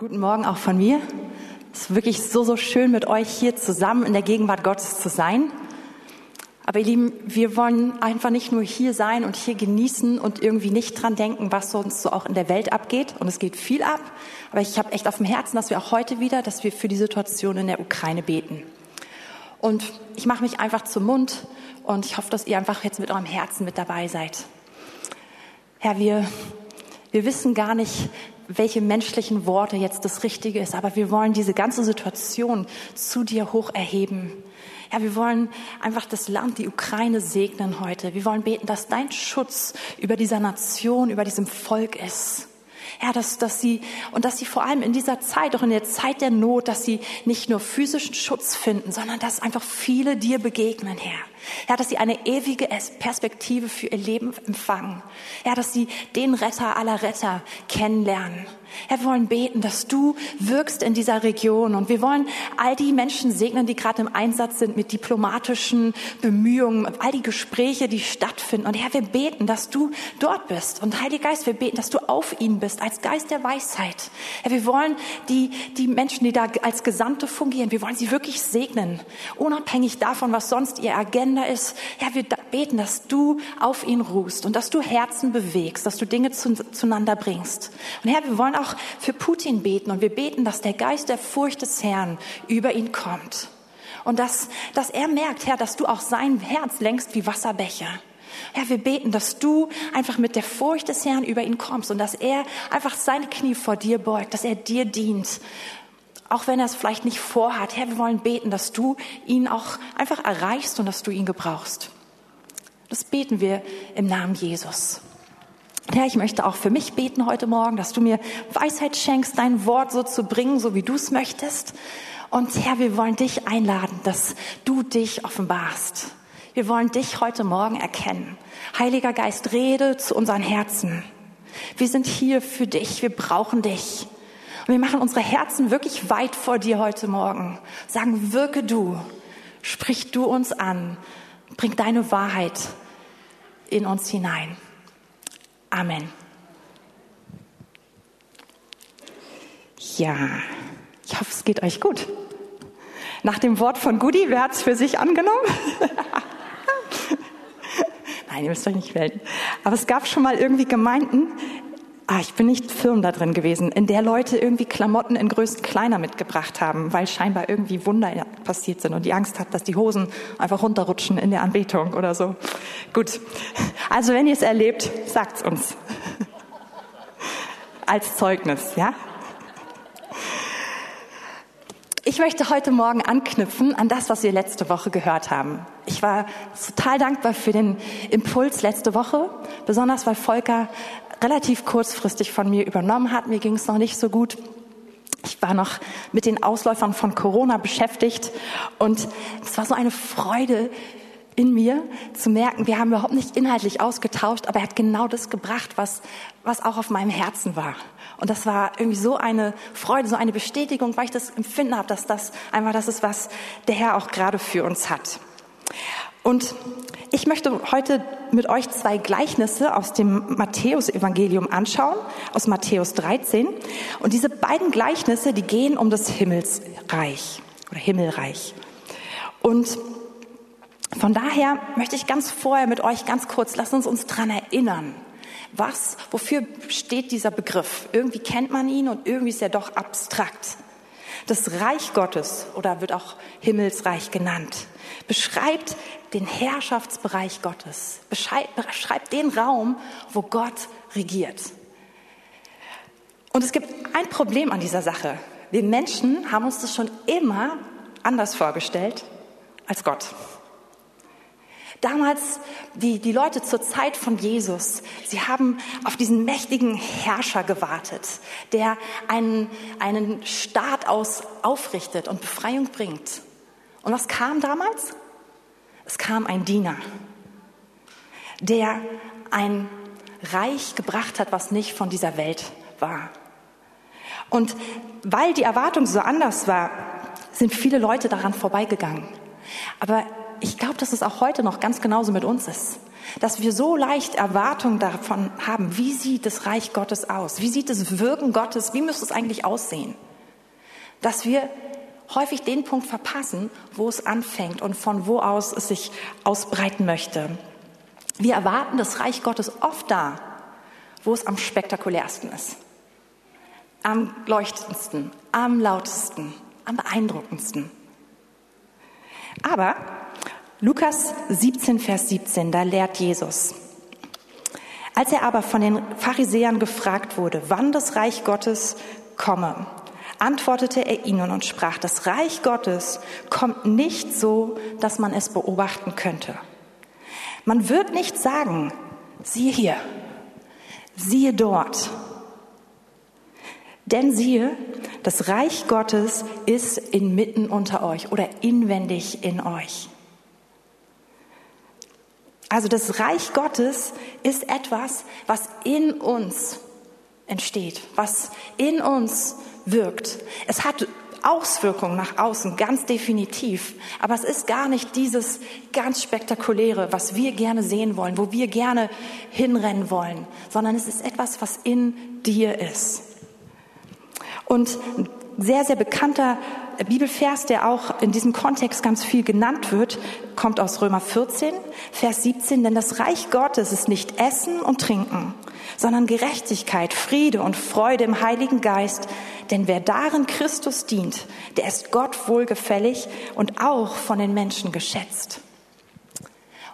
Guten Morgen auch von mir. Es ist wirklich so, so schön, mit euch hier zusammen in der Gegenwart Gottes zu sein. Aber ihr Lieben, wir wollen einfach nicht nur hier sein und hier genießen und irgendwie nicht dran denken, was sonst so auch in der Welt abgeht. Und es geht viel ab. Aber ich habe echt auf dem Herzen, dass wir auch heute wieder, dass wir für die Situation in der Ukraine beten. Und ich mache mich einfach zum Mund und ich hoffe, dass ihr einfach jetzt mit eurem Herzen mit dabei seid. Herr, wir, wir wissen gar nicht, welche menschlichen Worte jetzt das Richtige ist, aber wir wollen diese ganze Situation zu dir hoch erheben. Ja, wir wollen einfach das Land, die Ukraine segnen heute. Wir wollen beten, dass dein Schutz über dieser Nation, über diesem Volk ist. Ja, dass, dass sie, und dass sie vor allem in dieser Zeit, auch in der Zeit der Not, dass sie nicht nur physischen Schutz finden, sondern dass einfach viele dir begegnen, Herr. Ja, dass sie eine ewige Perspektive für ihr Leben empfangen. Ja, dass sie den Retter aller Retter kennenlernen. Ja, wir wollen beten, dass du wirkst in dieser Region und wir wollen all die Menschen segnen, die gerade im Einsatz sind mit diplomatischen Bemühungen, all die Gespräche, die stattfinden. Und Herr, wir beten, dass du dort bist. Und Heiliger Geist, wir beten, dass du auf ihnen bist, als Geist der Weisheit. Ja, wir wollen die, die Menschen, die da als Gesandte fungieren, wir wollen sie wirklich segnen, unabhängig davon, was sonst ihr Agenda Agenda ist, ja, wir beten, dass du auf ihn ruhst und dass du Herzen bewegst, dass du Dinge zu, zueinander bringst. Und Herr, wir wollen auch für Putin beten und wir beten, dass der Geist der Furcht des Herrn über ihn kommt. Und dass, dass er merkt, Herr, dass du auch sein Herz längst wie Wasserbecher. Herr, wir beten, dass du einfach mit der Furcht des Herrn über ihn kommst und dass er einfach seine Knie vor dir beugt, dass er dir dient auch wenn er es vielleicht nicht vorhat. Herr, wir wollen beten, dass du ihn auch einfach erreichst und dass du ihn gebrauchst. Das beten wir im Namen Jesus. Herr, ich möchte auch für mich beten heute Morgen, dass du mir Weisheit schenkst, dein Wort so zu bringen, so wie du es möchtest. Und Herr, wir wollen dich einladen, dass du dich offenbarst. Wir wollen dich heute Morgen erkennen. Heiliger Geist, rede zu unseren Herzen. Wir sind hier für dich. Wir brauchen dich. Und wir machen unsere Herzen wirklich weit vor dir heute Morgen. Sagen, wirke du, sprich du uns an, bring deine Wahrheit in uns hinein. Amen. Ja, ich hoffe, es geht euch gut. Nach dem Wort von Gudi, wer hat es für sich angenommen? Nein, ihr müsst euch nicht melden. Aber es gab schon mal irgendwie Gemeinden, ah, ich bin nicht firm da drin gewesen, in der Leute irgendwie Klamotten in Größen kleiner mitgebracht haben, weil scheinbar irgendwie Wunder passiert sind und die Angst hat, dass die Hosen einfach runterrutschen in der Anbetung oder so. Gut. Also wenn ihr es erlebt, sagt's uns. Als Zeugnis, ja? Ich möchte heute Morgen anknüpfen an das, was wir letzte Woche gehört haben. Ich war total dankbar für den Impuls letzte Woche, besonders weil Volker relativ kurzfristig von mir übernommen hat. Mir ging es noch nicht so gut. Ich war noch mit den Ausläufern von Corona beschäftigt und es war so eine Freude in mir zu merken, wir haben überhaupt nicht inhaltlich ausgetauscht, aber er hat genau das gebracht, was, was auch auf meinem Herzen war. Und das war irgendwie so eine Freude, so eine Bestätigung, weil ich das empfinden habe, dass das einfach das ist, was der Herr auch gerade für uns hat. Und ich möchte heute mit euch zwei Gleichnisse aus dem Matthäusevangelium anschauen, aus Matthäus 13. Und diese beiden Gleichnisse, die gehen um das Himmelsreich oder Himmelreich. Und von daher möchte ich ganz vorher mit euch ganz kurz, lasst uns uns dran erinnern. Was, wofür steht dieser Begriff? Irgendwie kennt man ihn und irgendwie ist er doch abstrakt. Das Reich Gottes oder wird auch Himmelsreich genannt, beschreibt den Herrschaftsbereich Gottes, beschreibt den Raum, wo Gott regiert. Und es gibt ein Problem an dieser Sache. Wir Menschen haben uns das schon immer anders vorgestellt als Gott. Damals, die, die Leute zur Zeit von Jesus, sie haben auf diesen mächtigen Herrscher gewartet, der einen, einen Staat aus aufrichtet und Befreiung bringt. Und was kam damals? Es kam ein Diener, der ein Reich gebracht hat, was nicht von dieser Welt war. Und weil die Erwartung so anders war, sind viele Leute daran vorbeigegangen. Aber ich glaube, dass es auch heute noch ganz genauso mit uns ist. dass wir so leicht Erwartungen davon haben, wie sieht das Reich Gottes aus? Wie sieht das Wirken Gottes? Wie müsste es eigentlich aussehen? Dass wir häufig den Punkt verpassen, wo es anfängt und von wo aus es sich ausbreiten möchte. Wir erwarten das Reich Gottes oft da, wo es am spektakulärsten ist, am leuchtendsten, am lautesten, am beeindruckendsten. Aber Lukas 17, Vers 17, da lehrt Jesus. Als er aber von den Pharisäern gefragt wurde, wann das Reich Gottes komme, antwortete er ihnen und sprach, das Reich Gottes kommt nicht so, dass man es beobachten könnte. Man wird nicht sagen, siehe hier, siehe dort. Denn siehe, das Reich Gottes ist inmitten unter euch oder inwendig in euch. Also das Reich Gottes ist etwas, was in uns entsteht, was in uns wirkt. Es hat Auswirkungen nach außen, ganz definitiv. Aber es ist gar nicht dieses ganz spektakuläre, was wir gerne sehen wollen, wo wir gerne hinrennen wollen, sondern es ist etwas, was in dir ist. Und sehr, sehr bekannter Bibelvers, der auch in diesem Kontext ganz viel genannt wird, kommt aus Römer 14, Vers 17, denn das Reich Gottes ist nicht Essen und Trinken, sondern Gerechtigkeit, Friede und Freude im Heiligen Geist, denn wer darin Christus dient, der ist Gott wohlgefällig und auch von den Menschen geschätzt.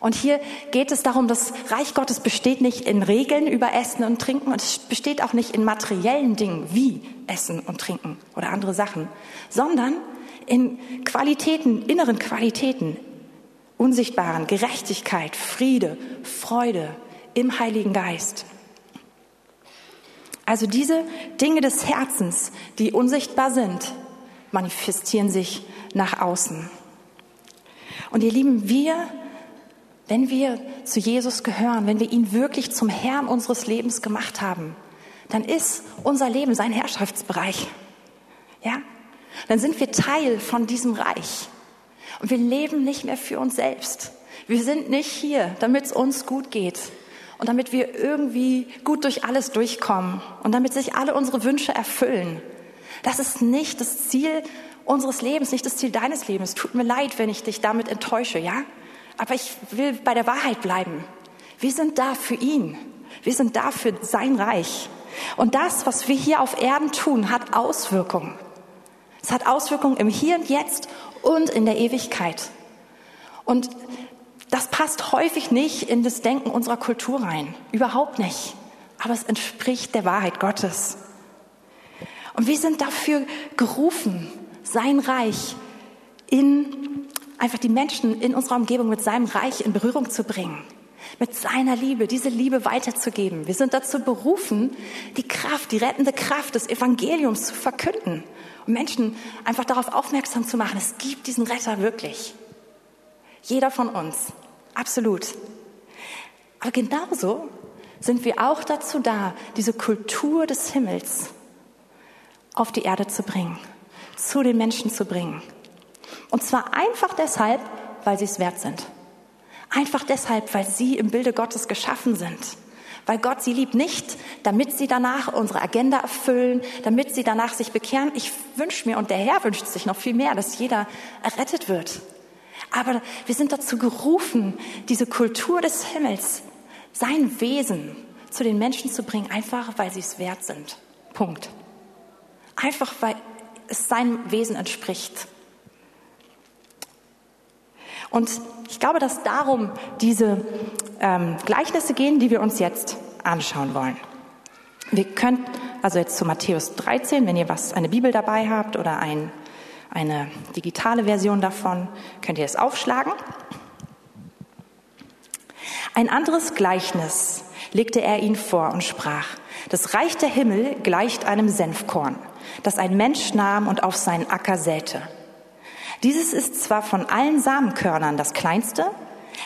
Und hier geht es darum, das Reich Gottes besteht nicht in Regeln über Essen und Trinken und es besteht auch nicht in materiellen Dingen wie Essen und Trinken oder andere Sachen, sondern in Qualitäten, inneren Qualitäten, unsichtbaren Gerechtigkeit, Friede, Freude im Heiligen Geist. Also diese Dinge des Herzens, die unsichtbar sind, manifestieren sich nach außen. Und ihr Lieben, wir wenn wir zu Jesus gehören, wenn wir ihn wirklich zum Herrn unseres Lebens gemacht haben, dann ist unser Leben sein Herrschaftsbereich. Ja? Dann sind wir Teil von diesem Reich. Und wir leben nicht mehr für uns selbst. Wir sind nicht hier, damit es uns gut geht und damit wir irgendwie gut durch alles durchkommen und damit sich alle unsere Wünsche erfüllen. Das ist nicht das Ziel unseres Lebens, nicht das Ziel deines Lebens. Tut mir leid, wenn ich dich damit enttäusche, ja? Aber ich will bei der Wahrheit bleiben. Wir sind da für ihn. Wir sind da für sein Reich. Und das, was wir hier auf Erden tun, hat Auswirkungen. Es hat Auswirkungen im Hier und Jetzt und in der Ewigkeit. Und das passt häufig nicht in das Denken unserer Kultur rein. Überhaupt nicht. Aber es entspricht der Wahrheit Gottes. Und wir sind dafür gerufen, sein Reich in einfach die Menschen in unserer Umgebung mit seinem Reich in Berührung zu bringen, mit seiner Liebe, diese Liebe weiterzugeben. Wir sind dazu berufen, die Kraft, die rettende Kraft des Evangeliums zu verkünden und Menschen einfach darauf aufmerksam zu machen, es gibt diesen Retter wirklich. Jeder von uns, absolut. Aber genauso sind wir auch dazu da, diese Kultur des Himmels auf die Erde zu bringen, zu den Menschen zu bringen. Und zwar einfach deshalb, weil sie es wert sind. Einfach deshalb, weil sie im Bilde Gottes geschaffen sind. Weil Gott sie liebt nicht, damit sie danach unsere Agenda erfüllen, damit sie danach sich bekehren. Ich wünsche mir und der Herr wünscht sich noch viel mehr, dass jeder errettet wird. Aber wir sind dazu gerufen, diese Kultur des Himmels, sein Wesen zu den Menschen zu bringen, einfach weil sie es wert sind. Punkt. Einfach weil es seinem Wesen entspricht. Und ich glaube, dass darum diese ähm, Gleichnisse gehen, die wir uns jetzt anschauen wollen. Wir können also jetzt zu Matthäus 13, wenn ihr was, eine Bibel dabei habt oder ein, eine digitale Version davon, könnt ihr es aufschlagen. Ein anderes Gleichnis legte er ihnen vor und sprach, das Reich der Himmel gleicht einem Senfkorn, das ein Mensch nahm und auf seinen Acker säte. Dieses ist zwar von allen Samenkörnern das kleinste,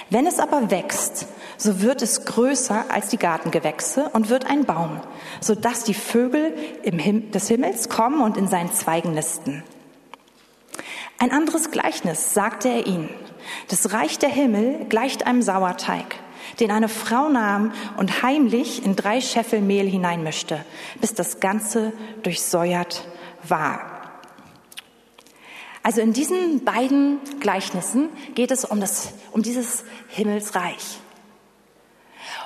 wenn es aber wächst, so wird es größer als die Gartengewächse und wird ein Baum, so dass die Vögel Him des Himmels kommen und in seinen Zweigen nisten. Ein anderes Gleichnis sagte er ihnen. Das Reich der Himmel gleicht einem Sauerteig, den eine Frau nahm und heimlich in drei Scheffel Mehl hineinmischte, bis das Ganze durchsäuert war. Also in diesen beiden Gleichnissen geht es um, das, um dieses Himmelsreich.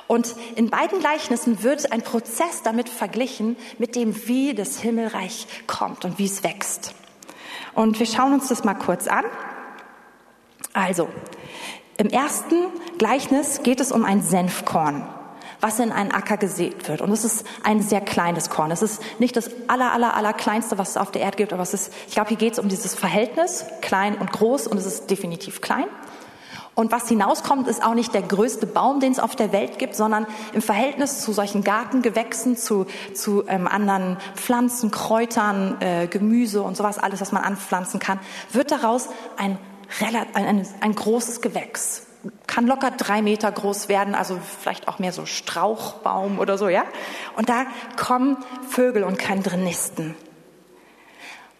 Und in beiden Gleichnissen wird ein Prozess damit verglichen mit dem, wie das Himmelreich kommt und wie es wächst. Und wir schauen uns das mal kurz an. Also, im ersten Gleichnis geht es um ein Senfkorn, was in einen Acker gesät wird. Und es ist ein sehr kleines Korn. Es ist nicht das aller, aller, aller kleinste, was es auf der Erde gibt, aber es ist, ich glaube, hier geht es um dieses Verhältnis, klein und groß, und es ist definitiv klein. Und was hinauskommt, ist auch nicht der größte Baum, den es auf der Welt gibt, sondern im Verhältnis zu solchen Gartengewächsen, zu, zu ähm, anderen Pflanzen, Kräutern, äh, Gemüse und sowas, alles, was man anpflanzen kann, wird daraus ein ein, ein, ein großes Gewächs. Kann locker drei Meter groß werden, also vielleicht auch mehr so Strauchbaum oder so, ja? Und da kommen Vögel und können drin nisten.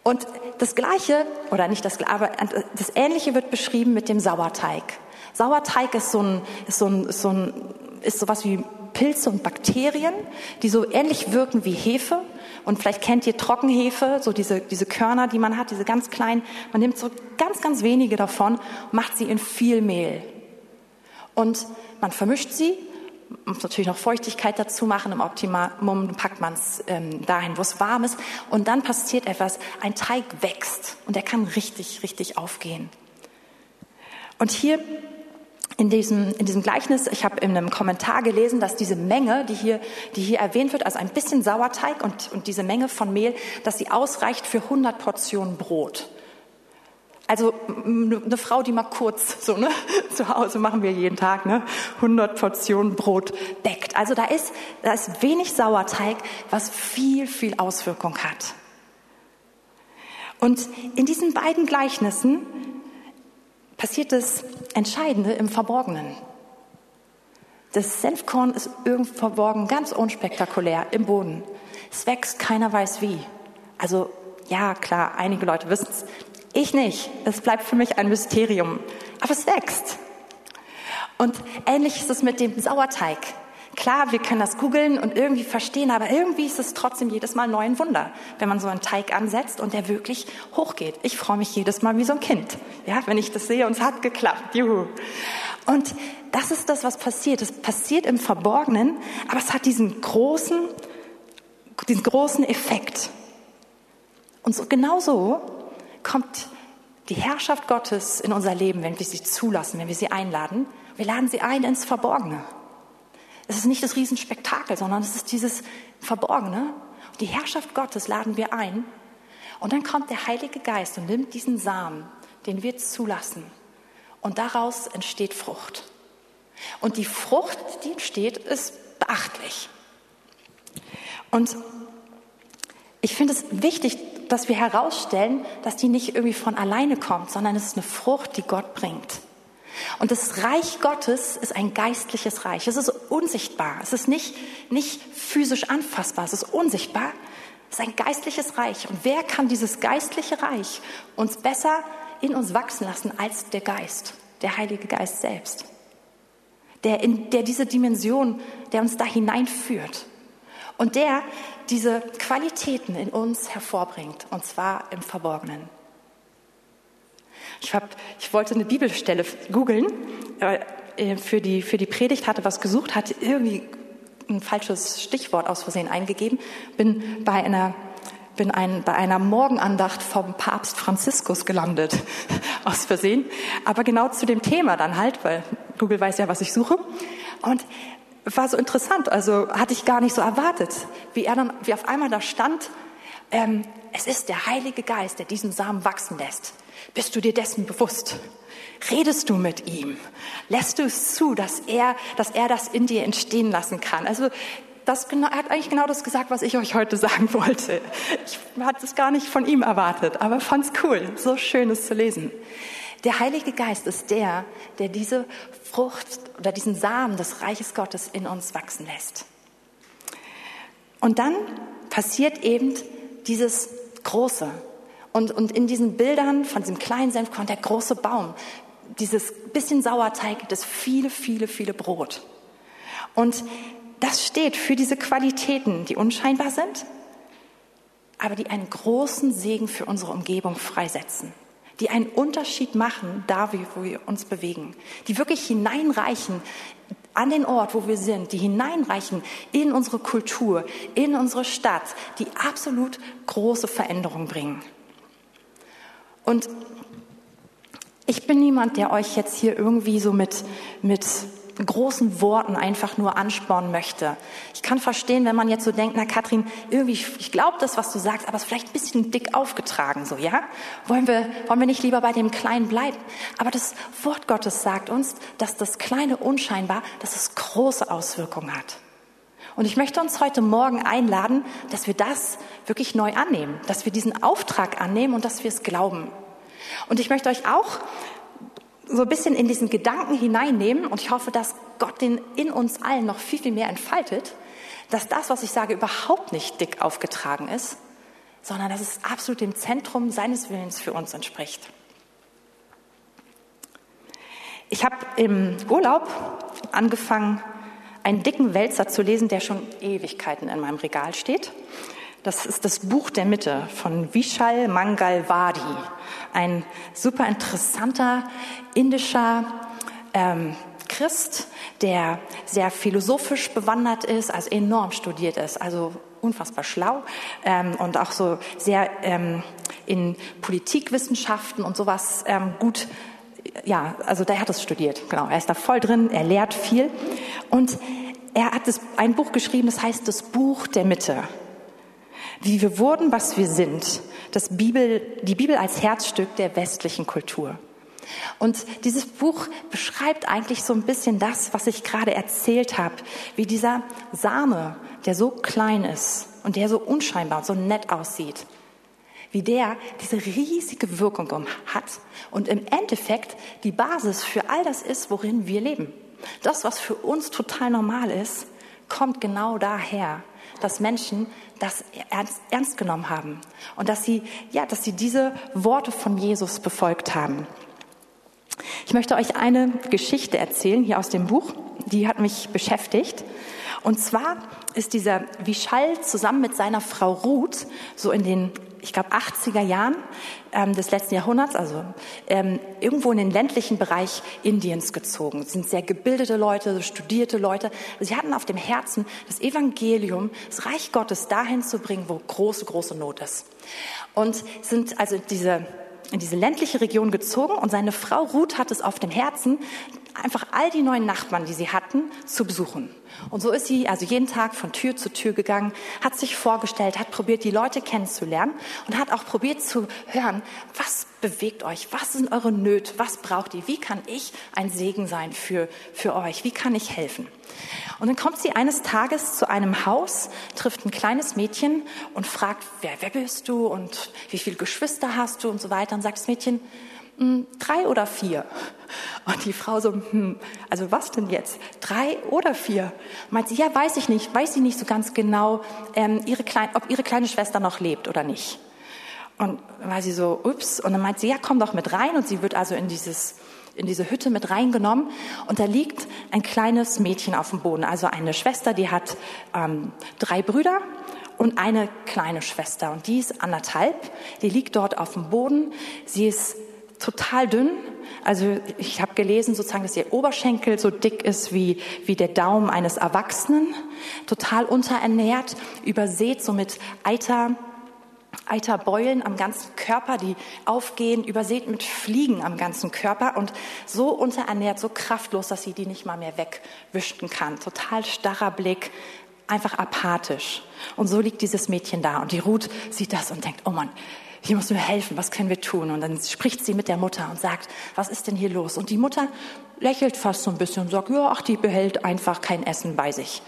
Und das Gleiche, oder nicht das, aber das Ähnliche wird beschrieben mit dem Sauerteig. Sauerteig ist so ein, ist so ein, ist so ein, ist sowas wie Pilze und Bakterien, die so ähnlich wirken wie Hefe. Und vielleicht kennt ihr Trockenhefe, so diese, diese Körner, die man hat, diese ganz kleinen. Man nimmt so ganz, ganz wenige davon, macht sie in viel Mehl. Und man vermischt sie, muss natürlich noch Feuchtigkeit dazu machen. Im Optimum packt man es ähm, dahin, wo es warm ist. Und dann passiert etwas. Ein Teig wächst und er kann richtig, richtig aufgehen. Und hier in diesem, in diesem Gleichnis, ich habe in einem Kommentar gelesen, dass diese Menge, die hier, die hier erwähnt wird, also ein bisschen Sauerteig und, und diese Menge von Mehl, dass sie ausreicht für 100 Portionen Brot. Also eine Frau, die mal kurz so ne, zu Hause machen wir jeden Tag, ne, 100 Portionen Brot deckt. Also da ist, da ist wenig Sauerteig, was viel, viel Auswirkung hat. Und in diesen beiden Gleichnissen passiert das Entscheidende im Verborgenen. Das Senfkorn ist irgendwo verborgen, ganz unspektakulär im Boden. Es wächst, keiner weiß wie. Also ja, klar, einige Leute wissen es. Ich nicht. Es bleibt für mich ein Mysterium. Aber es wächst. Und ähnlich ist es mit dem Sauerteig. Klar, wir können das googeln und irgendwie verstehen, aber irgendwie ist es trotzdem jedes Mal neu ein Wunder, wenn man so einen Teig ansetzt und der wirklich hochgeht. Ich freue mich jedes Mal wie so ein Kind, ja, wenn ich das sehe und es hat geklappt. Juhu. Und das ist das, was passiert. Es passiert im Verborgenen, aber es hat diesen großen, diesen großen Effekt. Und so, genau so kommt die Herrschaft Gottes in unser Leben, wenn wir sie zulassen, wenn wir sie einladen. Wir laden sie ein ins Verborgene. Es ist nicht das Riesenspektakel, sondern es ist dieses Verborgene. Die Herrschaft Gottes laden wir ein. Und dann kommt der Heilige Geist und nimmt diesen Samen, den wir zulassen. Und daraus entsteht Frucht. Und die Frucht, die entsteht, ist beachtlich. Und ich finde es wichtig, dass wir herausstellen, dass die nicht irgendwie von alleine kommt, sondern es ist eine Frucht, die Gott bringt. Und das Reich Gottes ist ein geistliches Reich. Es ist unsichtbar. Es ist nicht, nicht physisch anfassbar. Es ist unsichtbar. Es ist ein geistliches Reich. Und wer kann dieses geistliche Reich uns besser in uns wachsen lassen als der Geist, der Heilige Geist selbst? Der, in, der diese Dimension, der uns da hineinführt. Und der diese Qualitäten in uns hervorbringt. Und zwar im Verborgenen. Ich, hab, ich wollte eine Bibelstelle googeln äh, für, die, für die Predigt, hatte was gesucht, hatte irgendwie ein falsches Stichwort aus Versehen eingegeben, bin bei einer bin ein, bei einer Morgenandacht vom Papst Franziskus gelandet, aus Versehen. Aber genau zu dem Thema dann halt, weil Google weiß ja, was ich suche. Und war so interessant, also hatte ich gar nicht so erwartet, wie er dann, wie auf einmal da stand, ähm, es ist der Heilige Geist, der diesen Samen wachsen lässt. Bist du dir dessen bewusst? Redest du mit ihm? Lässt du es zu, dass er, dass er das in dir entstehen lassen kann? Also das genau, er hat eigentlich genau das gesagt, was ich euch heute sagen wollte. Ich hatte es gar nicht von ihm erwartet, aber fand es cool, so schön es zu lesen. Der Heilige Geist ist der, der diese Frucht oder diesen Samen des Reiches Gottes in uns wachsen lässt. Und dann passiert eben dieses Große, und, und in diesen Bildern von diesem kleinen Senfkorn, der große Baum, dieses bisschen Sauerteig, das viele, viele, viele Brot. Und das steht für diese Qualitäten, die unscheinbar sind, aber die einen großen Segen für unsere Umgebung freisetzen, die einen Unterschied machen, da wo wir uns bewegen, die wirklich hineinreichen an den Ort, wo wir sind, die hineinreichen in unsere Kultur, in unsere Stadt, die absolut große Veränderungen bringen. Und ich bin niemand, der euch jetzt hier irgendwie so mit, mit großen Worten einfach nur anspornen möchte. Ich kann verstehen, wenn man jetzt so denkt, na Katrin, irgendwie, ich glaube das, was du sagst, aber es ist vielleicht ein bisschen dick aufgetragen, so, ja? Wollen wir, wollen wir nicht lieber bei dem Kleinen bleiben? Aber das Wort Gottes sagt uns, dass das Kleine unscheinbar, dass es große Auswirkungen hat. Und ich möchte uns heute Morgen einladen, dass wir das wirklich neu annehmen, dass wir diesen Auftrag annehmen und dass wir es glauben. Und ich möchte euch auch so ein bisschen in diesen Gedanken hineinnehmen und ich hoffe, dass Gott den in uns allen noch viel, viel mehr entfaltet, dass das, was ich sage, überhaupt nicht dick aufgetragen ist, sondern dass es absolut dem Zentrum seines Willens für uns entspricht. Ich habe im Urlaub angefangen, einen dicken Wälzer zu lesen, der schon Ewigkeiten in meinem Regal steht. Das ist das Buch der Mitte von Vishal Mangalwadi, ein super interessanter indischer ähm, Christ, der sehr philosophisch bewandert ist, also enorm studiert ist, also unfassbar schlau ähm, und auch so sehr ähm, in Politikwissenschaften und sowas ähm, gut ja, also der hat es studiert, genau. Er ist da voll drin, er lehrt viel. Und er hat das, ein Buch geschrieben, das heißt das Buch der Mitte wie wir wurden, was wir sind. Das Bibel, die Bibel als Herzstück der westlichen Kultur. Und dieses Buch beschreibt eigentlich so ein bisschen das, was ich gerade erzählt habe, wie dieser Same, der so klein ist und der so unscheinbar und so nett aussieht, wie der diese riesige Wirkung hat und im Endeffekt die Basis für all das ist, worin wir leben. Das, was für uns total normal ist, kommt genau daher, dass Menschen das ernst, ernst genommen haben und dass sie, ja, dass sie diese Worte von Jesus befolgt haben. Ich möchte euch eine Geschichte erzählen hier aus dem Buch, die hat mich beschäftigt. Und zwar ist dieser Vishal zusammen mit seiner Frau Ruth so in den ich glaube, 80er Jahren ähm, des letzten Jahrhunderts, also ähm, irgendwo in den ländlichen Bereich Indiens gezogen. Das sind sehr gebildete Leute, studierte Leute. Sie hatten auf dem Herzen, das Evangelium, das Reich Gottes dahin zu bringen, wo große, große Not ist. Und sind also diese in diese ländliche Region gezogen und seine Frau Ruth hat es auf dem Herzen, einfach all die neuen Nachbarn, die sie hatten, zu besuchen. Und so ist sie also jeden Tag von Tür zu Tür gegangen, hat sich vorgestellt, hat probiert, die Leute kennenzulernen und hat auch probiert zu hören, was bewegt euch, was sind eure Nöte, was braucht ihr, wie kann ich ein Segen sein für, für euch, wie kann ich helfen. Und dann kommt sie eines Tages zu einem Haus, trifft ein kleines Mädchen und fragt, wer, wer bist du und wie viele Geschwister hast du und so weiter und sagt das Mädchen, drei oder vier. Und die Frau so, hm, also was denn jetzt? Drei oder vier? Meint sie, ja, weiß ich nicht, weiß sie nicht so ganz genau, ähm, ihre Klein, ob ihre kleine Schwester noch lebt oder nicht. Und war sie so, ups, und dann meint sie, ja, komm doch mit rein. Und sie wird also in dieses, in diese Hütte mit reingenommen. Und da liegt ein kleines Mädchen auf dem Boden, also eine Schwester, die hat ähm, drei Brüder und eine kleine Schwester. Und die ist anderthalb, die liegt dort auf dem Boden. Sie ist total dünn. Also ich habe gelesen sozusagen, dass ihr Oberschenkel so dick ist wie, wie der Daumen eines Erwachsenen, total unterernährt, übersät so mit Eiter, Eiterbeulen am ganzen Körper, die aufgehen, übersät mit Fliegen am ganzen Körper und so unterernährt, so kraftlos, dass sie die nicht mal mehr wegwischen kann. Total starrer Blick, einfach apathisch. Und so liegt dieses Mädchen da und die Ruth sieht das und denkt, oh Mann, hier musst du mir helfen, was können wir tun? Und dann spricht sie mit der Mutter und sagt, was ist denn hier los? Und die Mutter lächelt fast so ein bisschen und sagt, ja, ach, die behält einfach kein Essen bei sich.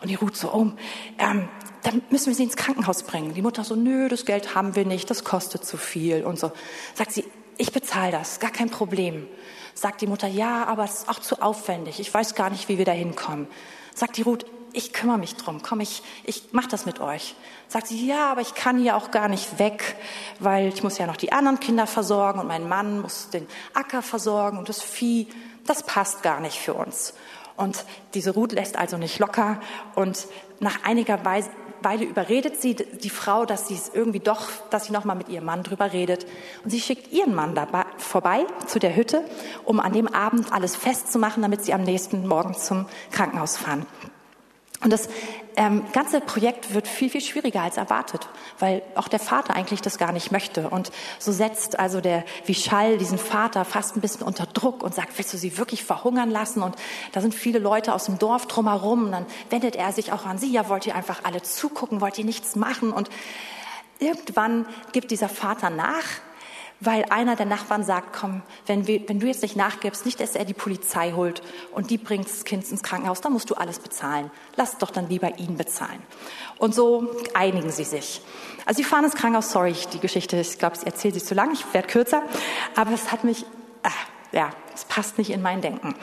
Und die ruht so um, ähm, dann müssen wir sie ins Krankenhaus bringen. Die Mutter so, nö, das Geld haben wir nicht, das kostet zu viel und so. Sagt sie, ich bezahle das, gar kein Problem. Sagt die Mutter, ja, aber es ist auch zu aufwendig, ich weiß gar nicht, wie wir da hinkommen. Sagt die Ruth, ich kümmere mich drum, komm, ich, ich mach das mit euch. Sagt sie, ja, aber ich kann hier auch gar nicht weg, weil ich muss ja noch die anderen Kinder versorgen und mein Mann muss den Acker versorgen und das Vieh, das passt gar nicht für uns. Und diese Ruth lässt also nicht locker und nach einiger Weise, Weile überredet sie die Frau, dass sie es irgendwie doch, dass sie noch mal mit ihrem Mann drüber redet. Und sie schickt ihren Mann dabei vorbei zu der Hütte, um an dem Abend alles festzumachen, damit sie am nächsten Morgen zum Krankenhaus fahren. Und das ähm, ganze Projekt wird viel, viel schwieriger als erwartet, weil auch der Vater eigentlich das gar nicht möchte. Und so setzt also der Vischal diesen Vater fast ein bisschen unter Druck und sagt, willst du sie wirklich verhungern lassen? Und da sind viele Leute aus dem Dorf drumherum. Und dann wendet er sich auch an sie, ja, wollt ihr einfach alle zugucken, wollt ihr nichts machen? Und irgendwann gibt dieser Vater nach weil einer der Nachbarn sagt, komm, wenn, wir, wenn du jetzt nicht nachgibst, nicht, dass er die Polizei holt und die bringt das Kind ins Krankenhaus, dann musst du alles bezahlen. Lass doch dann lieber ihn bezahlen. Und so einigen sie sich. Also sie fahren ins Krankenhaus, sorry, die Geschichte, ich glaube, ich erzähle sie zu lang, ich werde kürzer, aber es hat mich, ah, ja, es passt nicht in mein Denken.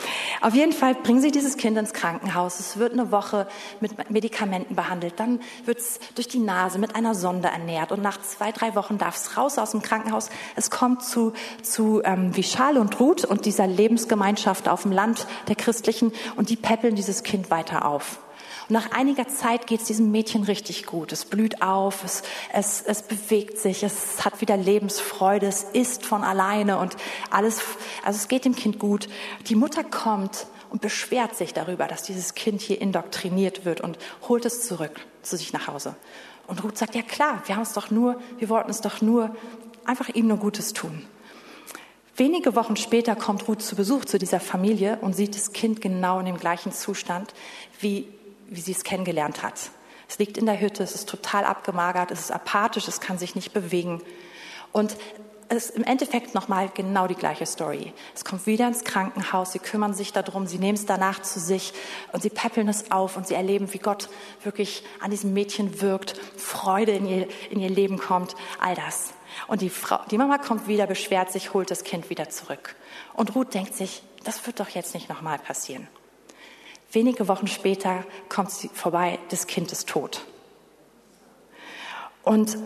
Auf jeden Fall bringen Sie dieses Kind ins Krankenhaus. Es wird eine Woche mit Medikamenten behandelt. Dann wird es durch die Nase mit einer Sonde ernährt. Und nach zwei, drei Wochen darf es raus aus dem Krankenhaus. Es kommt zu, zu ähm, Vishal und Ruth und dieser Lebensgemeinschaft auf dem Land der Christlichen. Und die peppeln dieses Kind weiter auf. Und nach einiger Zeit geht es diesem Mädchen richtig gut. Es blüht auf, es, es, es bewegt sich, es hat wieder Lebensfreude, es isst von alleine und alles, also es geht dem Kind gut. Die Mutter kommt und beschwert sich darüber, dass dieses Kind hier indoktriniert wird und holt es zurück zu sich nach Hause. Und Ruth sagt, ja klar, wir haben es doch nur, wir wollten es doch nur, einfach ihm nur Gutes tun. Wenige Wochen später kommt Ruth zu Besuch zu dieser Familie und sieht das Kind genau in dem gleichen Zustand wie wie sie es kennengelernt hat. Es liegt in der Hütte, es ist total abgemagert, es ist apathisch, es kann sich nicht bewegen. Und es ist im Endeffekt nochmal genau die gleiche Story. Es kommt wieder ins Krankenhaus, sie kümmern sich darum, sie nehmen es danach zu sich und sie peppeln es auf und sie erleben, wie Gott wirklich an diesem Mädchen wirkt, Freude in ihr, in ihr Leben kommt, all das. Und die, Frau, die Mama kommt wieder, beschwert sich, holt das Kind wieder zurück. Und Ruth denkt sich, das wird doch jetzt nicht nochmal passieren. Wenige Wochen später kommt sie vorbei, das Kind ist tot. Und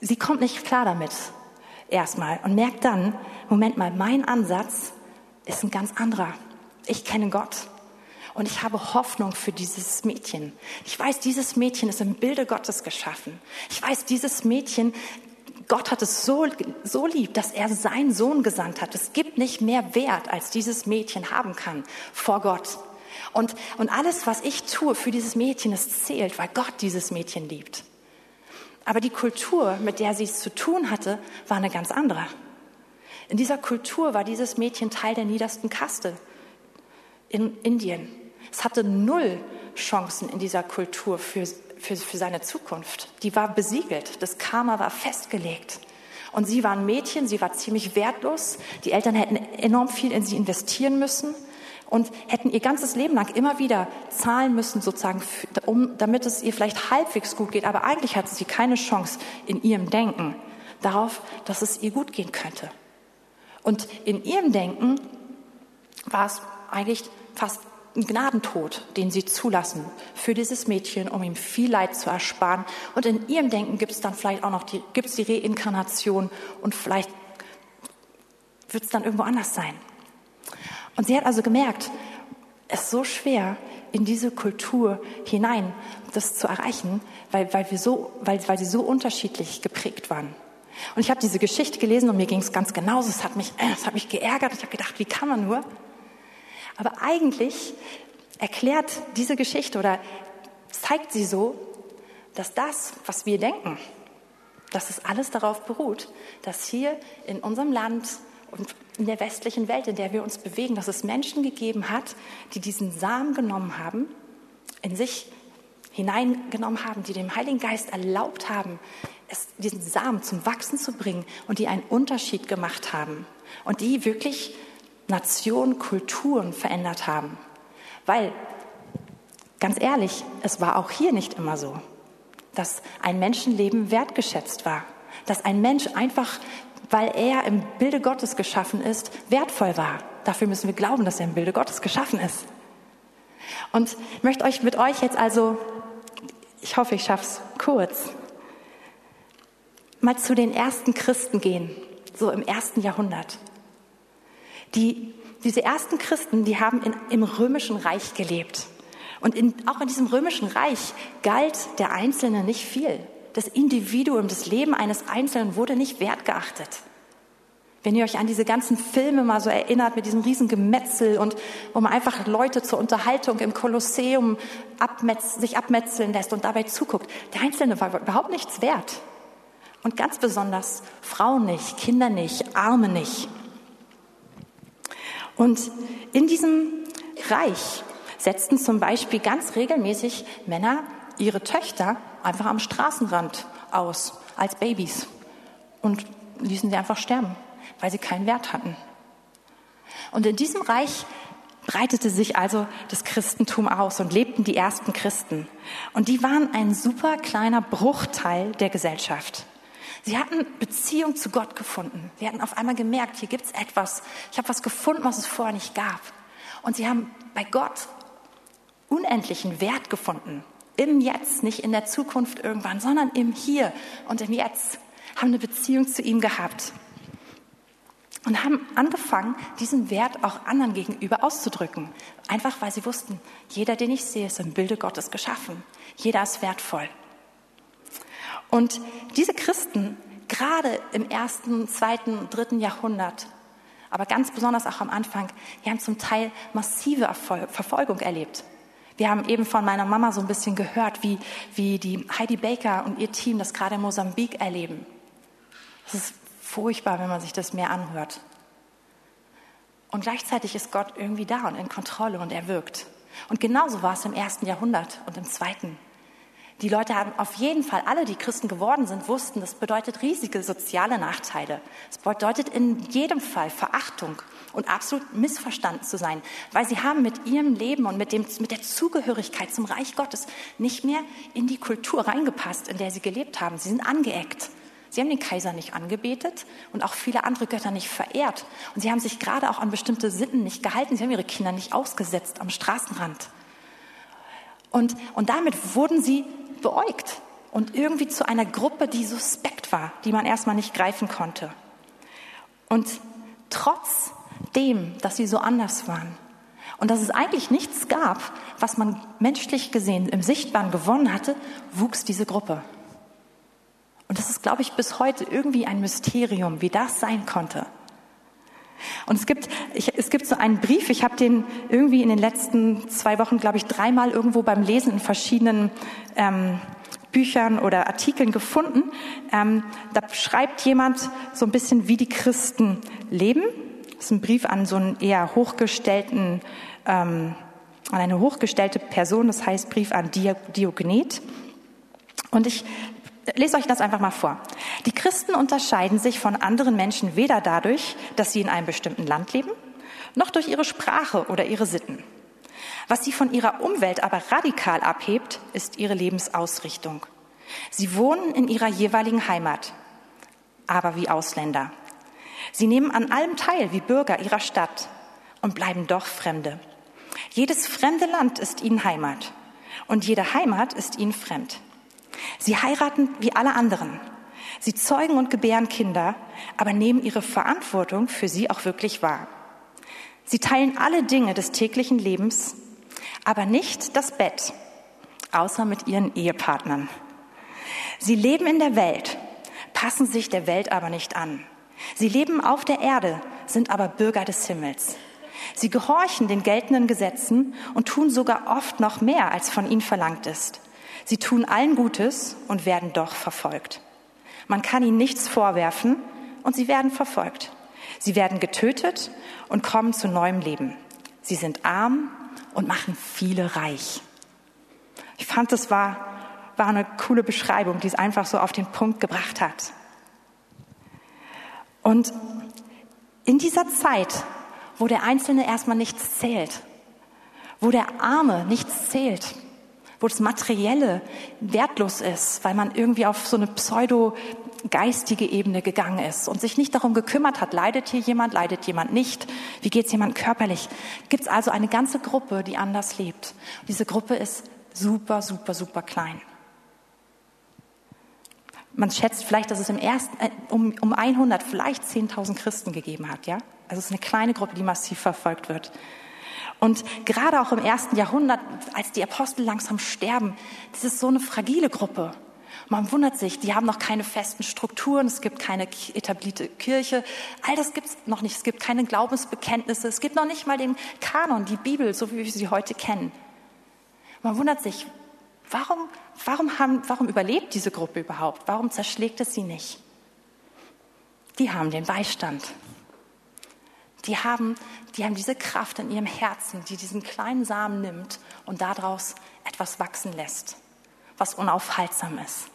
sie kommt nicht klar damit erstmal und merkt dann, Moment mal, mein Ansatz ist ein ganz anderer. Ich kenne Gott und ich habe Hoffnung für dieses Mädchen. Ich weiß, dieses Mädchen ist im Bilde Gottes geschaffen. Ich weiß, dieses Mädchen, Gott hat es so, so lieb, dass er seinen Sohn gesandt hat. Es gibt nicht mehr Wert, als dieses Mädchen haben kann vor Gott. Und, und alles, was ich tue für dieses Mädchen, es zählt, weil Gott dieses Mädchen liebt. Aber die Kultur, mit der sie es zu tun hatte, war eine ganz andere. In dieser Kultur war dieses Mädchen Teil der niedersten Kaste in Indien. Es hatte null Chancen in dieser Kultur für, für, für seine Zukunft. Die war besiegelt. Das Karma war festgelegt. Und sie war ein Mädchen, sie war ziemlich wertlos. Die Eltern hätten enorm viel in sie investieren müssen und hätten ihr ganzes Leben lang immer wieder zahlen müssen, sozusagen, um, damit es ihr vielleicht halbwegs gut geht. Aber eigentlich hatte sie keine Chance in ihrem Denken darauf, dass es ihr gut gehen könnte. Und in ihrem Denken war es eigentlich fast ein Gnadentod, den sie zulassen für dieses Mädchen, um ihm viel Leid zu ersparen. Und in ihrem Denken gibt es dann vielleicht auch noch die, gibt's die Reinkarnation und vielleicht wird es dann irgendwo anders sein. Und sie hat also gemerkt, es ist so schwer, in diese Kultur hinein das zu erreichen, weil, weil, wir so, weil, weil sie so unterschiedlich geprägt waren. Und ich habe diese Geschichte gelesen und mir ging es ganz genauso. Es hat mich, äh, es hat mich geärgert. Ich habe gedacht, wie kann man nur? Aber eigentlich erklärt diese Geschichte oder zeigt sie so, dass das, was wir denken, dass es alles darauf beruht, dass hier in unserem Land und in der westlichen Welt, in der wir uns bewegen, dass es Menschen gegeben hat, die diesen Samen genommen haben, in sich hineingenommen haben, die dem Heiligen Geist erlaubt haben, es, diesen Samen zum Wachsen zu bringen und die einen Unterschied gemacht haben und die wirklich Nationen, Kulturen verändert haben. Weil, ganz ehrlich, es war auch hier nicht immer so, dass ein Menschenleben wertgeschätzt war, dass ein Mensch einfach weil er im Bilde Gottes geschaffen ist, wertvoll war. Dafür müssen wir glauben, dass er im Bilde Gottes geschaffen ist. Und ich möchte euch mit euch jetzt also, ich hoffe, ich schaffe es kurz, mal zu den ersten Christen gehen, so im ersten Jahrhundert. Die, diese ersten Christen, die haben in, im römischen Reich gelebt. Und in, auch in diesem römischen Reich galt der Einzelne nicht viel. Das Individuum, das Leben eines Einzelnen wurde nicht wertgeachtet. Wenn ihr euch an diese ganzen Filme mal so erinnert mit diesem riesen Gemetzel und wo man einfach Leute zur Unterhaltung im Kolosseum abmetz, sich abmetzeln lässt und dabei zuguckt, der Einzelne war überhaupt nichts wert. Und ganz besonders Frauen nicht, Kinder nicht, Arme nicht. Und in diesem Reich setzten zum Beispiel ganz regelmäßig Männer ihre Töchter einfach am Straßenrand aus als Babys und ließen sie einfach sterben, weil sie keinen Wert hatten. Und in diesem Reich breitete sich also das Christentum aus und lebten die ersten Christen. Und die waren ein super kleiner Bruchteil der Gesellschaft. Sie hatten Beziehung zu Gott gefunden. Sie hatten auf einmal gemerkt, hier gibt es etwas. Ich habe was gefunden, was es vorher nicht gab. Und sie haben bei Gott unendlichen Wert gefunden. Im Jetzt, nicht in der Zukunft irgendwann, sondern im Hier und im Jetzt. Haben eine Beziehung zu ihm gehabt. Und haben angefangen, diesen Wert auch anderen gegenüber auszudrücken. Einfach weil sie wussten, jeder, den ich sehe, ist im Bilde Gottes geschaffen. Jeder ist wertvoll. Und diese Christen, gerade im ersten, zweiten, dritten Jahrhundert, aber ganz besonders auch am Anfang, die haben zum Teil massive Erfol Verfolgung erlebt. Wir haben eben von meiner Mama so ein bisschen gehört, wie, wie die Heidi Baker und ihr Team das gerade in Mosambik erleben. Es ist furchtbar, wenn man sich das mehr anhört. Und gleichzeitig ist Gott irgendwie da und in Kontrolle und er wirkt. Und genauso war es im ersten Jahrhundert und im zweiten. Die Leute haben auf jeden Fall, alle, die Christen geworden sind, wussten, das bedeutet riesige soziale Nachteile. Es bedeutet in jedem Fall Verachtung und absolut missverstanden zu sein, weil sie haben mit ihrem Leben und mit, dem, mit der Zugehörigkeit zum Reich Gottes nicht mehr in die Kultur reingepasst, in der sie gelebt haben. Sie sind angeeckt. Sie haben den Kaiser nicht angebetet und auch viele andere Götter nicht verehrt. Und sie haben sich gerade auch an bestimmte Sitten nicht gehalten. Sie haben ihre Kinder nicht ausgesetzt am Straßenrand. Und, und damit wurden sie beäugt und irgendwie zu einer Gruppe, die suspekt war, die man erstmal nicht greifen konnte. Und trotzdem, dass sie so anders waren und dass es eigentlich nichts gab, was man menschlich gesehen im Sichtbaren gewonnen hatte, wuchs diese Gruppe. Und das ist, glaube ich, bis heute irgendwie ein Mysterium, wie das sein konnte. Und es gibt, ich, es gibt so einen Brief, ich habe den irgendwie in den letzten zwei Wochen, glaube ich, dreimal irgendwo beim Lesen in verschiedenen ähm, Büchern oder Artikeln gefunden. Ähm, da schreibt jemand so ein bisschen, wie die Christen leben. Ist ein Brief an so einen eher hochgestellten, ähm, an eine hochgestellte Person, das heißt Brief an Diogenet. Und ich lese euch das einfach mal vor. Die Christen unterscheiden sich von anderen Menschen weder dadurch, dass sie in einem bestimmten Land leben, noch durch ihre Sprache oder ihre Sitten. Was sie von ihrer Umwelt aber radikal abhebt, ist ihre Lebensausrichtung. Sie wohnen in ihrer jeweiligen Heimat, aber wie Ausländer. Sie nehmen an allem teil wie Bürger ihrer Stadt und bleiben doch Fremde. Jedes fremde Land ist ihnen Heimat und jede Heimat ist ihnen fremd. Sie heiraten wie alle anderen. Sie zeugen und gebären Kinder, aber nehmen ihre Verantwortung für sie auch wirklich wahr. Sie teilen alle Dinge des täglichen Lebens, aber nicht das Bett, außer mit ihren Ehepartnern. Sie leben in der Welt, passen sich der Welt aber nicht an. Sie leben auf der Erde, sind aber Bürger des Himmels. Sie gehorchen den geltenden Gesetzen und tun sogar oft noch mehr, als von ihnen verlangt ist. Sie tun allen Gutes und werden doch verfolgt. Man kann ihnen nichts vorwerfen und sie werden verfolgt. Sie werden getötet und kommen zu neuem Leben. Sie sind arm und machen viele reich. Ich fand, das war, war eine coole Beschreibung, die es einfach so auf den Punkt gebracht hat. Und in dieser Zeit, wo der Einzelne erstmal nichts zählt, wo der Arme nichts zählt, wo das Materielle wertlos ist, weil man irgendwie auf so eine pseudo-geistige Ebene gegangen ist und sich nicht darum gekümmert hat, leidet hier jemand, leidet jemand nicht, wie geht es jemand körperlich. Gibt es also eine ganze Gruppe, die anders lebt. Und diese Gruppe ist super, super, super klein. Man schätzt vielleicht, dass es im ersten, äh, um, um 100 vielleicht 10.000 Christen gegeben hat, ja? Also es ist eine kleine Gruppe, die massiv verfolgt wird. Und gerade auch im ersten Jahrhundert, als die Apostel langsam sterben, das ist so eine fragile Gruppe. Man wundert sich, die haben noch keine festen Strukturen, es gibt keine etablierte Kirche, all das gibt es noch nicht, es gibt keine Glaubensbekenntnisse, es gibt noch nicht mal den Kanon, die Bibel, so wie wir sie heute kennen. Man wundert sich, warum, warum, haben, warum überlebt diese Gruppe überhaupt? Warum zerschlägt es sie nicht? Die haben den Beistand die haben, die haben diese Kraft in ihrem Herzen, die diesen kleinen Samen nimmt und daraus etwas wachsen lässt, was unaufhaltsam ist.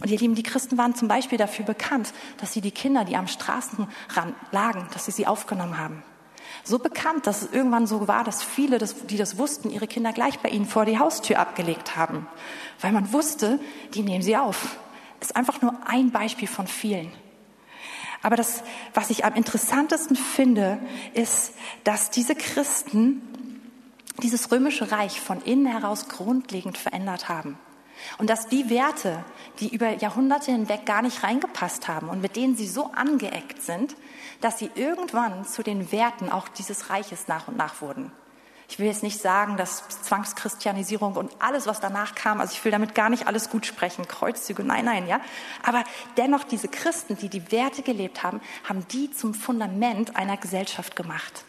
Und ihr Lieben, die Christen waren zum Beispiel dafür bekannt, dass sie die Kinder, die am Straßenrand lagen, dass sie sie aufgenommen haben. So bekannt, dass es irgendwann so war, dass viele, die das wussten, ihre Kinder gleich bei ihnen vor die Haustür abgelegt haben. Weil man wusste, die nehmen sie auf. Ist einfach nur ein Beispiel von vielen. Aber das, was ich am interessantesten finde, ist, dass diese Christen dieses römische Reich von innen heraus grundlegend verändert haben. Und dass die Werte, die über Jahrhunderte hinweg gar nicht reingepasst haben und mit denen sie so angeeckt sind, dass sie irgendwann zu den Werten auch dieses Reiches nach und nach wurden. Ich will jetzt nicht sagen, dass Zwangschristianisierung und alles, was danach kam, also ich will damit gar nicht alles gut sprechen, Kreuzzüge, nein, nein, ja. Aber dennoch diese Christen, die die Werte gelebt haben, haben die zum Fundament einer Gesellschaft gemacht.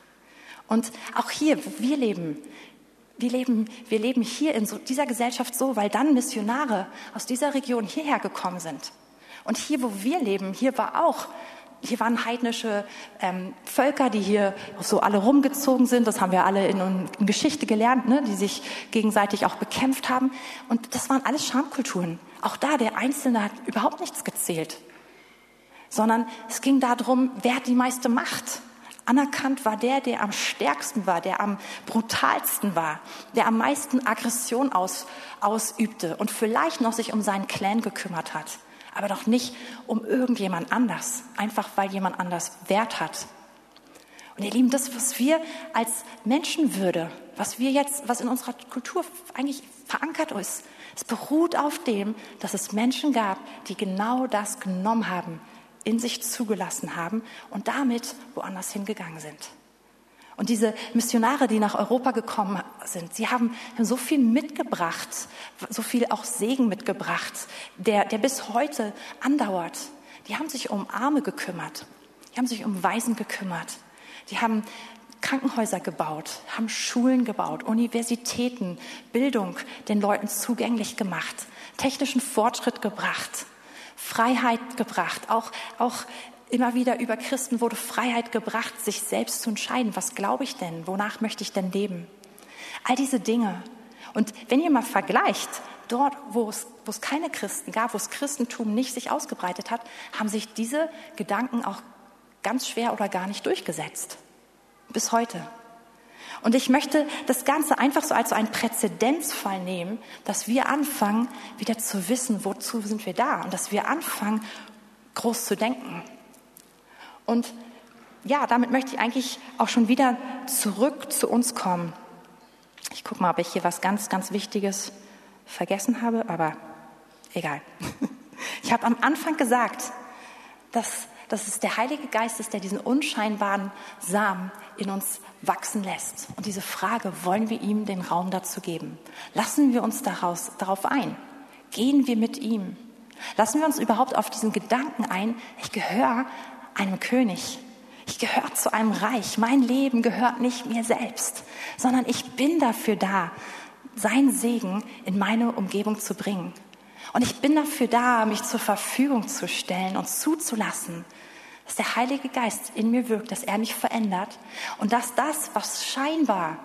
Und auch hier, wo wir leben, wir leben, wir leben hier in so, dieser Gesellschaft so, weil dann Missionare aus dieser Region hierher gekommen sind. Und hier, wo wir leben, hier war auch hier waren heidnische ähm, Völker, die hier so alle rumgezogen sind. Das haben wir alle in, in Geschichte gelernt, ne? die sich gegenseitig auch bekämpft haben. Und das waren alles Schamkulturen. Auch da, der Einzelne hat überhaupt nichts gezählt. Sondern es ging darum, wer hat die meiste Macht. Anerkannt war der, der am stärksten war, der am brutalsten war, der am meisten Aggression aus, ausübte und vielleicht noch sich um seinen Clan gekümmert hat aber doch nicht um irgendjemand anders, einfach weil jemand anders Wert hat. Und ihr Lieben, das, was wir als Menschenwürde, was wir jetzt, was in unserer Kultur eigentlich verankert ist, es beruht auf dem, dass es Menschen gab, die genau das genommen haben, in sich zugelassen haben und damit woanders hingegangen sind. Und diese Missionare, die nach Europa gekommen sind, sie haben so viel mitgebracht, so viel auch Segen mitgebracht, der, der bis heute andauert. Die haben sich um Arme gekümmert, die haben sich um Waisen gekümmert, die haben Krankenhäuser gebaut, haben Schulen gebaut, Universitäten, Bildung den Leuten zugänglich gemacht, technischen Fortschritt gebracht, Freiheit gebracht, auch, auch Immer wieder über Christen wurde Freiheit gebracht, sich selbst zu entscheiden. Was glaube ich denn? Wonach möchte ich denn leben? All diese Dinge. Und wenn ihr mal vergleicht, dort, wo es, wo es keine Christen gab, wo das Christentum nicht sich ausgebreitet hat, haben sich diese Gedanken auch ganz schwer oder gar nicht durchgesetzt. Bis heute. Und ich möchte das Ganze einfach so als so einen Präzedenzfall nehmen, dass wir anfangen, wieder zu wissen, wozu sind wir da und dass wir anfangen, groß zu denken. Und ja, damit möchte ich eigentlich auch schon wieder zurück zu uns kommen. Ich gucke mal, ob ich hier was ganz, ganz Wichtiges vergessen habe, aber egal. Ich habe am Anfang gesagt, dass, dass es der Heilige Geist ist, der diesen unscheinbaren Samen in uns wachsen lässt. Und diese Frage, wollen wir ihm den Raum dazu geben? Lassen wir uns daraus, darauf ein? Gehen wir mit ihm? Lassen wir uns überhaupt auf diesen Gedanken ein, ich gehöre einem König. Ich gehöre zu einem Reich. Mein Leben gehört nicht mir selbst, sondern ich bin dafür da, sein Segen in meine Umgebung zu bringen. Und ich bin dafür da, mich zur Verfügung zu stellen und zuzulassen, dass der Heilige Geist in mir wirkt, dass er mich verändert und dass das, was scheinbar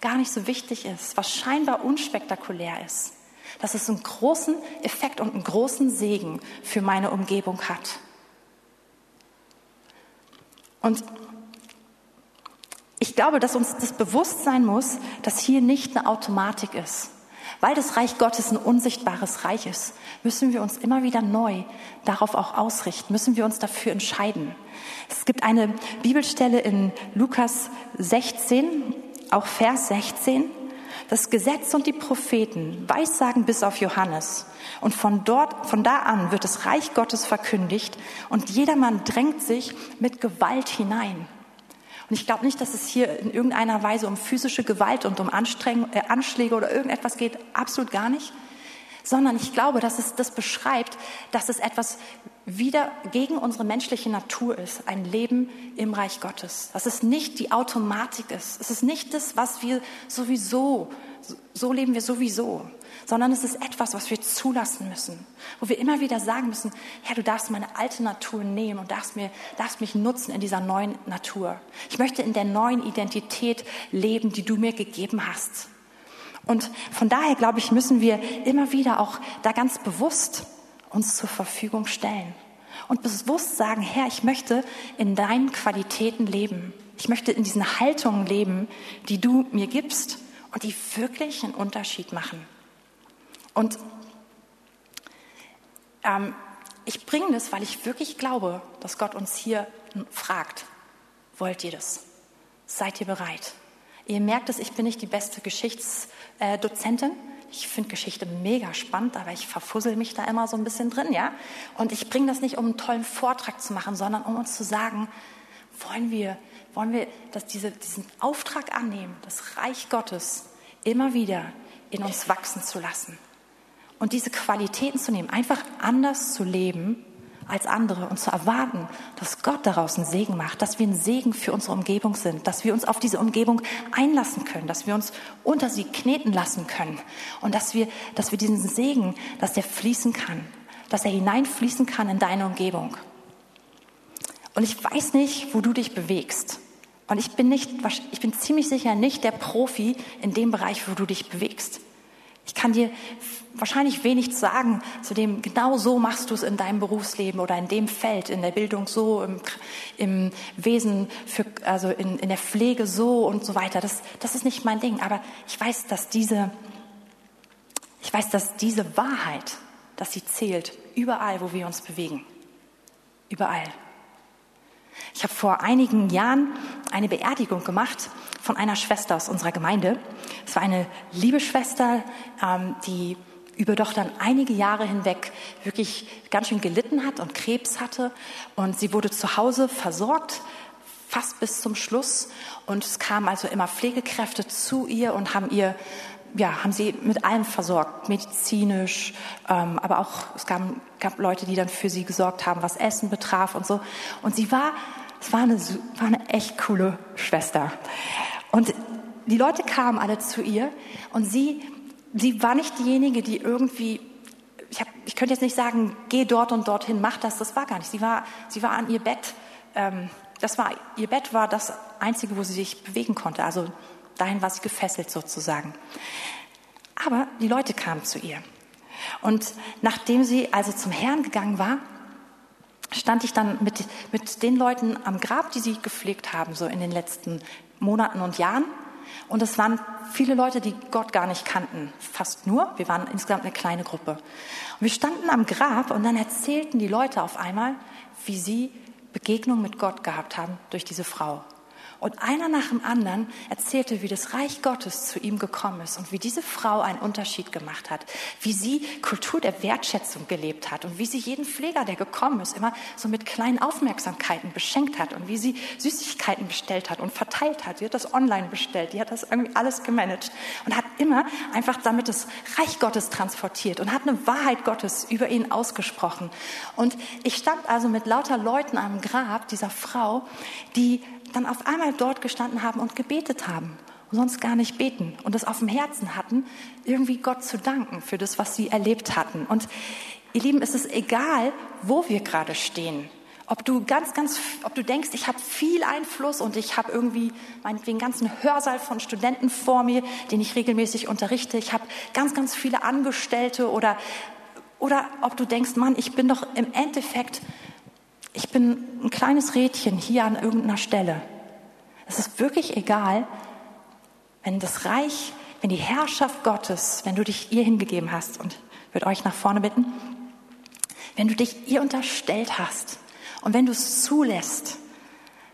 gar nicht so wichtig ist, was scheinbar unspektakulär ist, dass es einen großen Effekt und einen großen Segen für meine Umgebung hat. Und ich glaube, dass uns das bewusst sein muss, dass hier nicht eine Automatik ist. Weil das Reich Gottes ein unsichtbares Reich ist, müssen wir uns immer wieder neu darauf auch ausrichten, müssen wir uns dafür entscheiden. Es gibt eine Bibelstelle in Lukas 16, auch Vers 16. Das Gesetz und die Propheten weissagen bis auf Johannes. Und von dort, von da an wird das Reich Gottes verkündigt und jedermann drängt sich mit Gewalt hinein. Und ich glaube nicht, dass es hier in irgendeiner Weise um physische Gewalt und um Anstreng äh, Anschläge oder irgendetwas geht. Absolut gar nicht. Sondern ich glaube, dass es das beschreibt, dass es etwas wieder gegen unsere menschliche Natur ist, ein Leben im Reich Gottes. Dass es nicht die Automatik ist. Es ist nicht das, was wir sowieso, so leben wir sowieso, sondern es ist etwas, was wir zulassen müssen, wo wir immer wieder sagen müssen, Herr, du darfst meine alte Natur nehmen und darfst, mir, darfst mich nutzen in dieser neuen Natur. Ich möchte in der neuen Identität leben, die du mir gegeben hast. Und von daher, glaube ich, müssen wir immer wieder auch da ganz bewusst uns zur Verfügung stellen und bewusst sagen, Herr, ich möchte in deinen Qualitäten leben. Ich möchte in diesen Haltungen leben, die du mir gibst und die wirklich einen Unterschied machen. Und ähm, ich bringe das, weil ich wirklich glaube, dass Gott uns hier fragt, wollt ihr das? Seid ihr bereit? Ihr merkt es, ich bin nicht die beste Geschichtsdozentin. Ich finde Geschichte mega spannend, aber ich verfussel mich da immer so ein bisschen drin, ja. Und ich bringe das nicht, um einen tollen Vortrag zu machen, sondern um uns zu sagen, wollen wir, wollen wir dass diese, diesen Auftrag annehmen, das Reich Gottes immer wieder in uns wachsen zu lassen und diese Qualitäten zu nehmen, einfach anders zu leben als andere und zu erwarten, dass Gott daraus einen Segen macht, dass wir ein Segen für unsere Umgebung sind, dass wir uns auf diese Umgebung einlassen können, dass wir uns unter sie kneten lassen können und dass wir, dass wir diesen Segen, dass der fließen kann, dass er hineinfließen kann in deine Umgebung. Und ich weiß nicht, wo du dich bewegst. Und ich bin nicht, ich bin ziemlich sicher nicht der Profi in dem Bereich, wo du dich bewegst. Ich kann dir wahrscheinlich wenig sagen zu dem, genau so machst du es in deinem Berufsleben oder in dem Feld, in der Bildung so, im, im Wesen, für, also in, in der Pflege so und so weiter. Das, das ist nicht mein Ding. Aber ich weiß, dass diese, ich weiß, dass diese Wahrheit, dass sie zählt, überall, wo wir uns bewegen. Überall. Ich habe vor einigen Jahren eine Beerdigung gemacht von einer Schwester aus unserer Gemeinde. Es war eine liebe Schwester, ähm, die über doch dann einige Jahre hinweg wirklich ganz schön gelitten hat und Krebs hatte. Und sie wurde zu Hause versorgt, fast bis zum Schluss. Und es kamen also immer Pflegekräfte zu ihr und haben ihr ja, haben sie mit allem versorgt, medizinisch, ähm, aber auch es gab, gab Leute, die dann für sie gesorgt haben, was Essen betraf und so. Und sie war, es war eine, war eine echt coole Schwester. Und die Leute kamen alle zu ihr und sie sie war nicht diejenige, die irgendwie, ich, hab, ich könnte jetzt nicht sagen, geh dort und dorthin, mach das, das war gar nicht. Sie war, sie war an ihr Bett, ähm, das war, ihr Bett war das Einzige, wo sie sich bewegen konnte. Also dahin war sie gefesselt sozusagen. Aber die Leute kamen zu ihr. Und nachdem sie also zum Herrn gegangen war, stand ich dann mit, mit den Leuten am Grab, die sie gepflegt haben, so in den letzten Monaten und Jahren. Und es waren viele Leute, die Gott gar nicht kannten. Fast nur. Wir waren insgesamt eine kleine Gruppe. Und wir standen am Grab und dann erzählten die Leute auf einmal, wie sie Begegnung mit Gott gehabt haben durch diese Frau. Und einer nach dem anderen erzählte, wie das Reich Gottes zu ihm gekommen ist und wie diese Frau einen Unterschied gemacht hat, wie sie Kultur der Wertschätzung gelebt hat und wie sie jeden Pfleger, der gekommen ist, immer so mit kleinen Aufmerksamkeiten beschenkt hat und wie sie Süßigkeiten bestellt hat und verteilt hat. Sie hat das online bestellt, die hat das irgendwie alles gemanagt und hat immer einfach damit das Reich Gottes transportiert und hat eine Wahrheit Gottes über ihn ausgesprochen. Und ich stand also mit lauter Leuten am Grab dieser Frau, die dann auf einmal dort gestanden haben und gebetet haben und sonst gar nicht beten und es auf dem Herzen hatten, irgendwie Gott zu danken für das, was sie erlebt hatten. Und ihr Lieben, es ist egal, wo wir gerade stehen. Ob du ganz, ganz, ob du denkst, ich habe viel Einfluss und ich habe irgendwie meinetwegen ganzen Hörsaal von Studenten vor mir, den ich regelmäßig unterrichte. Ich habe ganz, ganz viele Angestellte oder, oder ob du denkst, Mann, ich bin doch im Endeffekt ich bin ein kleines Rädchen hier an irgendeiner Stelle. Es ist wirklich egal, wenn das Reich wenn die Herrschaft Gottes, wenn du dich ihr hingegeben hast und würde euch nach vorne bitten, wenn du dich ihr unterstellt hast und wenn du es zulässt,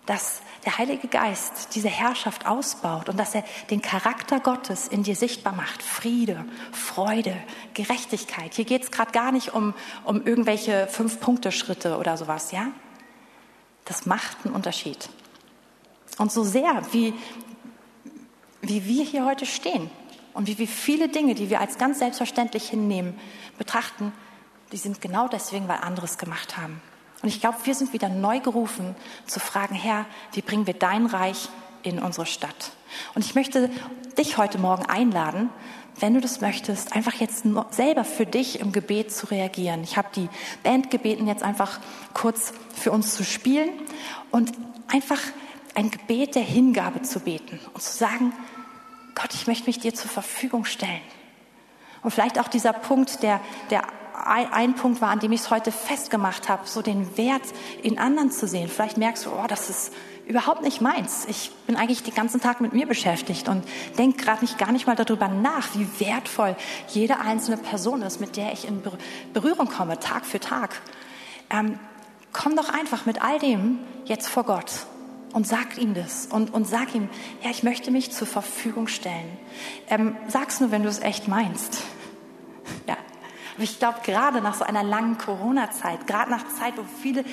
dass der Heilige Geist diese Herrschaft ausbaut und dass er den Charakter Gottes in dir sichtbar macht. Friede, Freude, Gerechtigkeit. Hier geht es gerade gar nicht um, um irgendwelche Fünf-Punkte-Schritte oder sowas, ja? Das macht einen Unterschied. Und so sehr, wie, wie wir hier heute stehen und wie wir viele Dinge, die wir als ganz selbstverständlich hinnehmen, betrachten, die sind genau deswegen, weil andere es gemacht haben. Und ich glaube, wir sind wieder neu gerufen zu fragen, Herr, wie bringen wir dein Reich in unsere Stadt? Und ich möchte dich heute Morgen einladen, wenn du das möchtest, einfach jetzt selber für dich im Gebet zu reagieren. Ich habe die Band gebeten, jetzt einfach kurz für uns zu spielen und einfach ein Gebet der Hingabe zu beten und zu sagen, Gott, ich möchte mich dir zur Verfügung stellen. Und vielleicht auch dieser Punkt der, der ein Punkt war, an dem ich es heute festgemacht habe, so den Wert in anderen zu sehen. Vielleicht merkst du, oh, das ist überhaupt nicht meins. Ich bin eigentlich den ganzen Tag mit mir beschäftigt und denke gerade nicht gar nicht mal darüber nach, wie wertvoll jede einzelne Person ist, mit der ich in Berührung komme, Tag für Tag. Ähm, komm doch einfach mit all dem jetzt vor Gott und sag ihm das und, und sag ihm, ja, ich möchte mich zur Verfügung stellen. Ähm, sag's nur, wenn du es echt meinst. Ja, aber ich glaube, gerade nach so einer langen Corona-Zeit, gerade nach Zeit, wo viele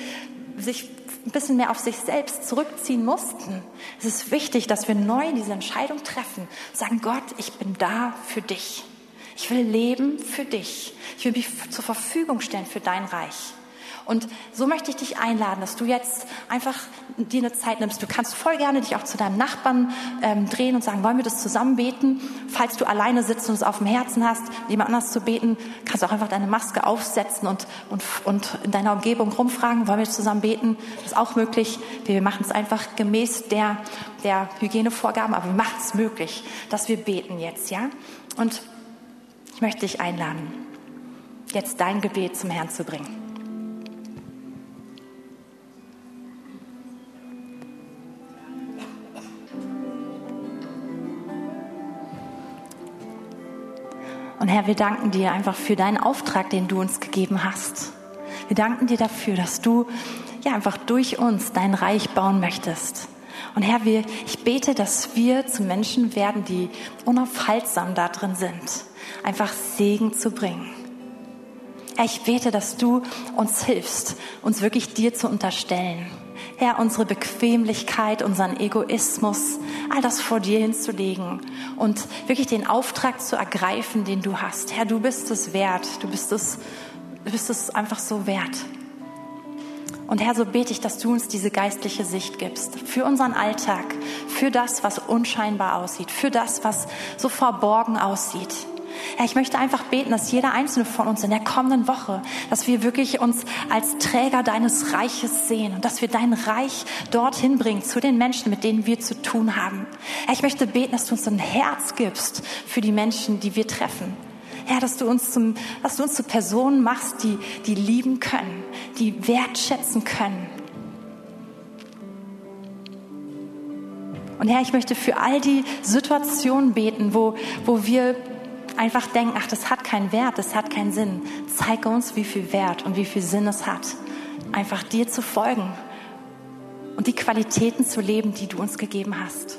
sich ein bisschen mehr auf sich selbst zurückziehen mussten, ist es wichtig, dass wir neu diese Entscheidung treffen. Sagen, Gott, ich bin da für dich. Ich will leben für dich. Ich will mich zur Verfügung stellen für dein Reich. Und so möchte ich dich einladen, dass du jetzt einfach dir eine Zeit nimmst. Du kannst voll gerne dich auch zu deinem Nachbarn ähm, drehen und sagen, wollen wir das zusammen beten? Falls du alleine sitzt und es auf dem Herzen hast, jemand anders zu beten, kannst du auch einfach deine Maske aufsetzen und, und, und in deiner Umgebung rumfragen, wollen wir zusammen beten? Das ist auch möglich. Wir machen es einfach gemäß der, der Hygienevorgaben, aber wir machen es möglich, dass wir beten jetzt, ja? Und ich möchte dich einladen, jetzt dein Gebet zum Herrn zu bringen. Und Herr, wir danken dir einfach für deinen Auftrag, den du uns gegeben hast. Wir danken dir dafür, dass du ja einfach durch uns dein Reich bauen möchtest. Und Herr, wir, ich bete, dass wir zu Menschen werden, die unaufhaltsam da drin sind, einfach Segen zu bringen. Herr, ich bete, dass du uns hilfst, uns wirklich dir zu unterstellen Herr, unsere Bequemlichkeit, unseren Egoismus, all das vor dir hinzulegen und wirklich den Auftrag zu ergreifen, den du hast. Herr, du bist es wert. Du bist es, du bist es einfach so wert. Und Herr, so bete ich, dass du uns diese geistliche Sicht gibst für unseren Alltag, für das, was unscheinbar aussieht, für das, was so verborgen aussieht. Herr, ich möchte einfach beten, dass jeder einzelne von uns in der kommenden Woche, dass wir wirklich uns als Träger deines Reiches sehen und dass wir dein Reich dorthin bringen zu den Menschen, mit denen wir zu tun haben. Herr, ich möchte beten, dass du uns ein Herz gibst für die Menschen, die wir treffen. Herr, dass du uns zum, dass du uns zu Personen machst, die, die lieben können, die wertschätzen können. Und Herr, ich möchte für all die Situationen beten, wo, wo wir einfach denken, ach, das hat keinen Wert, das hat keinen Sinn. Zeige uns, wie viel Wert und wie viel Sinn es hat, einfach dir zu folgen und die Qualitäten zu leben, die du uns gegeben hast.